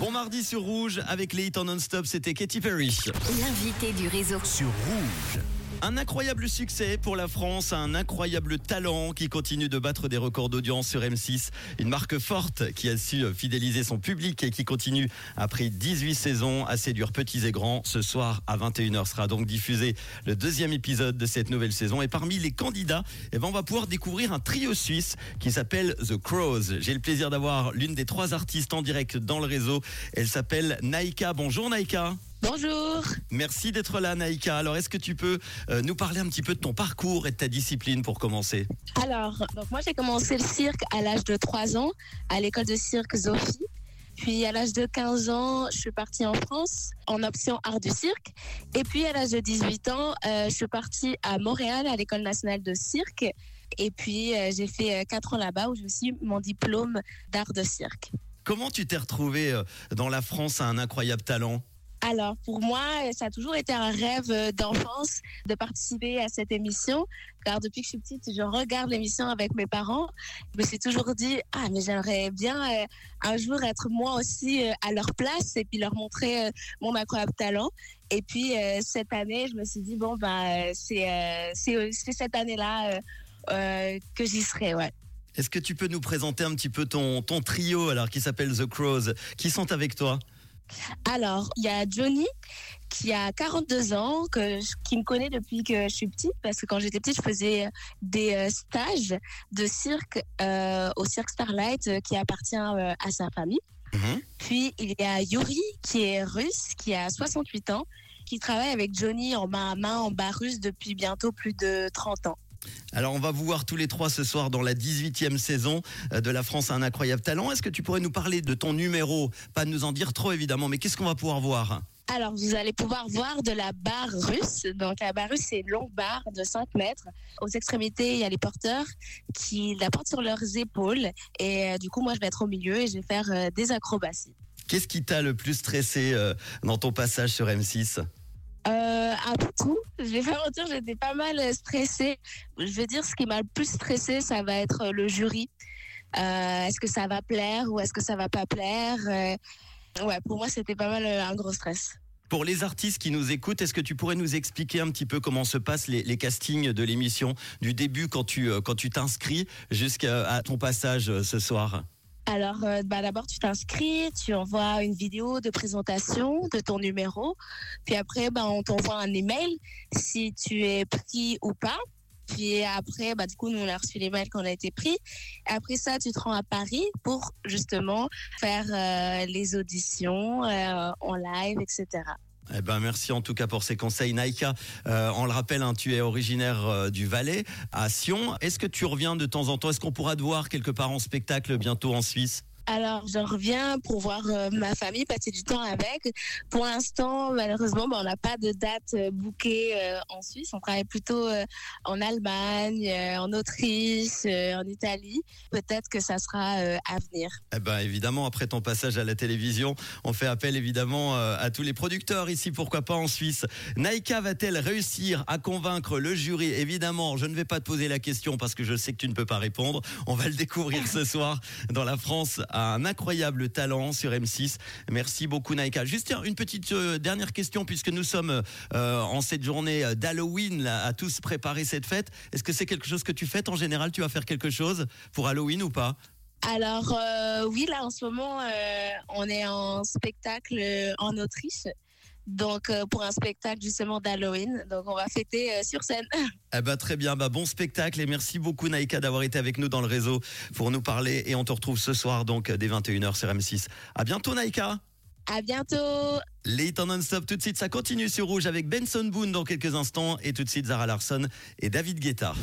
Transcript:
Bon mardi sur Rouge avec les hits en non-stop, c'était Katy Perry. L'invité du réseau. Sur Rouge. Un incroyable succès pour la France, un incroyable talent qui continue de battre des records d'audience sur M6. Une marque forte qui a su fidéliser son public et qui continue après 18 saisons à séduire petits et grands. Ce soir à 21h sera donc diffusé le deuxième épisode de cette nouvelle saison. Et parmi les candidats, eh ben, on va pouvoir découvrir un trio suisse qui s'appelle The Crows. J'ai le plaisir d'avoir l'une des trois artistes en direct dans le réseau. Elle s'appelle Naïka. Bonjour Naïka. Bonjour. Merci d'être là, Naïka. Alors, est-ce que tu peux euh, nous parler un petit peu de ton parcours et de ta discipline pour commencer? Alors, donc moi j'ai commencé le cirque à l'âge de 3 ans à l'école de cirque Sophie. Puis à l'âge de 15 ans, je suis partie en France en option art du cirque. Et puis à l'âge de 18 ans, euh, je suis partie à Montréal à l'école nationale de cirque. Et puis euh, j'ai fait 4 ans là-bas où j'ai aussi mon diplôme d'art de cirque. Comment tu t'es retrouvée dans la France à un incroyable talent? Alors pour moi, ça a toujours été un rêve euh, d'enfance de participer à cette émission, car depuis que je suis petite, je regarde l'émission avec mes parents. Je me suis toujours dit ah mais j'aimerais bien euh, un jour être moi aussi euh, à leur place et puis leur montrer mon incroyable talent. Et puis cette année, je me suis dit bon bah c'est c'est cette année-là que j'y serai, ouais. Est-ce que tu peux nous présenter un petit peu ton ton trio alors qui s'appelle The Crows, qui sont avec toi? Alors, il y a Johnny qui a 42 ans, que, qui me connaît depuis que je suis petite, parce que quand j'étais petite, je faisais des euh, stages de cirque euh, au Cirque Starlight, euh, qui appartient à sa famille. Mhm. Puis il y a Yuri, qui est russe, qui a 68 ans, qui travaille avec Johnny en main à main en bas russe depuis bientôt plus de 30 ans. Alors on va vous voir tous les trois ce soir dans la 18e saison euh, de La France a un incroyable talent. Est-ce que tu pourrais nous parler de ton numéro? Pas de nous en dire trop évidemment, mais qu'est-ce qu'on va pouvoir voir? Alors, vous allez pouvoir voir de la barre russe. Donc, la barre russe, c'est une longue barre de 5 mètres. Aux extrémités, il y a les porteurs qui la portent sur leurs épaules. Et euh, du coup, moi, je vais être au milieu et je vais faire euh, des acrobaties. Qu'est-ce qui t'a le plus stressé dans ton passage sur M6 euh, un tout. Je vais pas mentir, j'étais pas mal stressée. Je vais dire, ce qui m'a le plus stressée, ça va être le jury. Euh, est-ce que ça va plaire ou est-ce que ça va pas plaire? Euh, Ouais, pour moi, c'était pas mal un gros stress. Pour les artistes qui nous écoutent, est-ce que tu pourrais nous expliquer un petit peu comment se passent les, les castings de l'émission du début quand tu quand tu t'inscris jusqu'à ton passage ce soir? Alors, euh, bah, d'abord, tu t'inscris, tu envoies une vidéo de présentation de ton numéro. Puis après, bah, on t'envoie un email si tu es pris ou pas. Puis après, bah, du coup, nous, on a reçu les qu'on a été pris. Après ça, tu te rends à Paris pour justement faire euh, les auditions euh, en live, etc. Eh ben merci en tout cas pour ces conseils, Naïka. Euh, on le rappelle, hein, tu es originaire euh, du Valais, à Sion. Est-ce que tu reviens de temps en temps? Est-ce qu'on pourra te voir quelque part en spectacle bientôt en Suisse? Alors, je reviens pour voir euh, ma famille, passer du temps avec. Pour l'instant, malheureusement, ben, on n'a pas de date euh, bouquée euh, en Suisse. On travaille plutôt en Allemagne, en Autriche, en Italie. Peut-être que ça sera à venir. Eh ben, évidemment, après ton passage à la télévision, on fait appel évidemment à tous les producteurs ici, pourquoi pas en Suisse. Naïka va-t-elle réussir à convaincre le jury? Évidemment, je ne vais pas te poser la question parce que je sais que tu ne peux pas répondre. On va le découvrir ce soir dans la France un incroyable talent sur M6. Merci beaucoup Naïka. Juste une petite euh, dernière question puisque nous sommes euh, en cette journée d'Halloween à tous préparer cette fête. Est-ce que c'est quelque chose que tu fais en général? Tu vas faire quelque chose pour Halloween ou pas? Alors euh, oui, là en ce moment, on est en spectacle en Autriche donc euh, pour un spectacle justement d'Halloween. Donc on va fêter euh, sur scène. Eh ben, très bien, bah, bon spectacle et merci beaucoup Naïka d'avoir été avec nous dans le réseau pour nous parler et on te retrouve ce soir donc dès 21h sur M6. À bientôt Naïka. À bientôt. Les temps non-stop tout de suite, ça continue sur Rouge avec Benson Boone dans quelques instants et tout de suite Zara Larson et David Guetta.